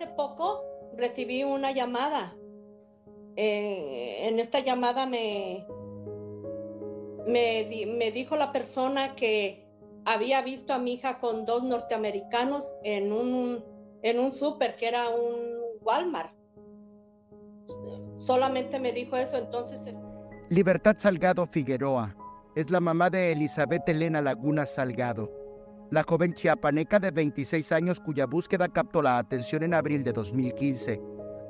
hace poco recibí una llamada. Eh, en esta llamada me, me, dijo la persona que había visto a mi hija con dos norteamericanos en un, en un súper que era un Walmart. Solamente me dijo eso, entonces... Libertad Salgado Figueroa es la mamá de Elizabeth Elena Laguna Salgado, la joven chiapaneca de 26 años cuya búsqueda captó la atención en abril de 2015,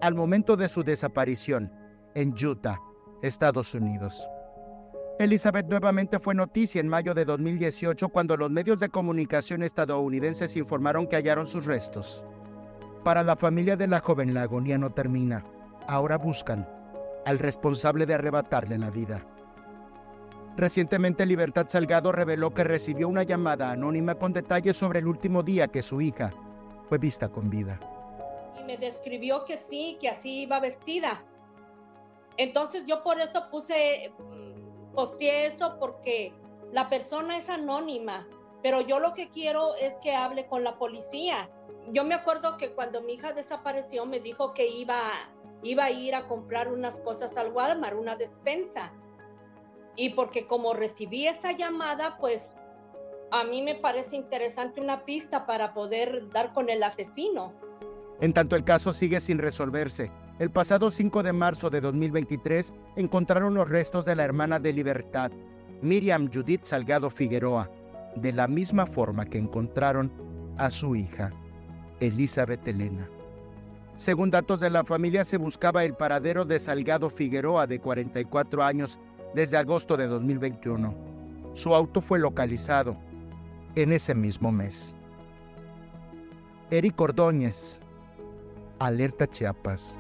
al momento de su desaparición, en Utah, Estados Unidos. Elizabeth nuevamente fue noticia en mayo de 2018 cuando los medios de comunicación estadounidenses informaron que hallaron sus restos. Para la familia de la joven la agonía no termina. Ahora buscan al responsable de arrebatarle la vida. Recientemente Libertad Salgado reveló que recibió una llamada anónima con detalles sobre el último día que su hija fue vista con vida. Y me describió que sí, que así iba vestida. Entonces yo por eso puse posteé esto porque la persona es anónima, pero yo lo que quiero es que hable con la policía. Yo me acuerdo que cuando mi hija desapareció me dijo que iba, iba a ir a comprar unas cosas al Walmart, una despensa. Y porque como recibí esta llamada, pues a mí me parece interesante una pista para poder dar con el asesino. En tanto el caso sigue sin resolverse, el pasado 5 de marzo de 2023 encontraron los restos de la hermana de Libertad, Miriam Judith Salgado Figueroa, de la misma forma que encontraron a su hija, Elizabeth Elena. Según datos de la familia, se buscaba el paradero de Salgado Figueroa, de 44 años, desde agosto de 2021. Su auto fue localizado en ese mismo mes. Eric Ordóñez, Alerta Chiapas.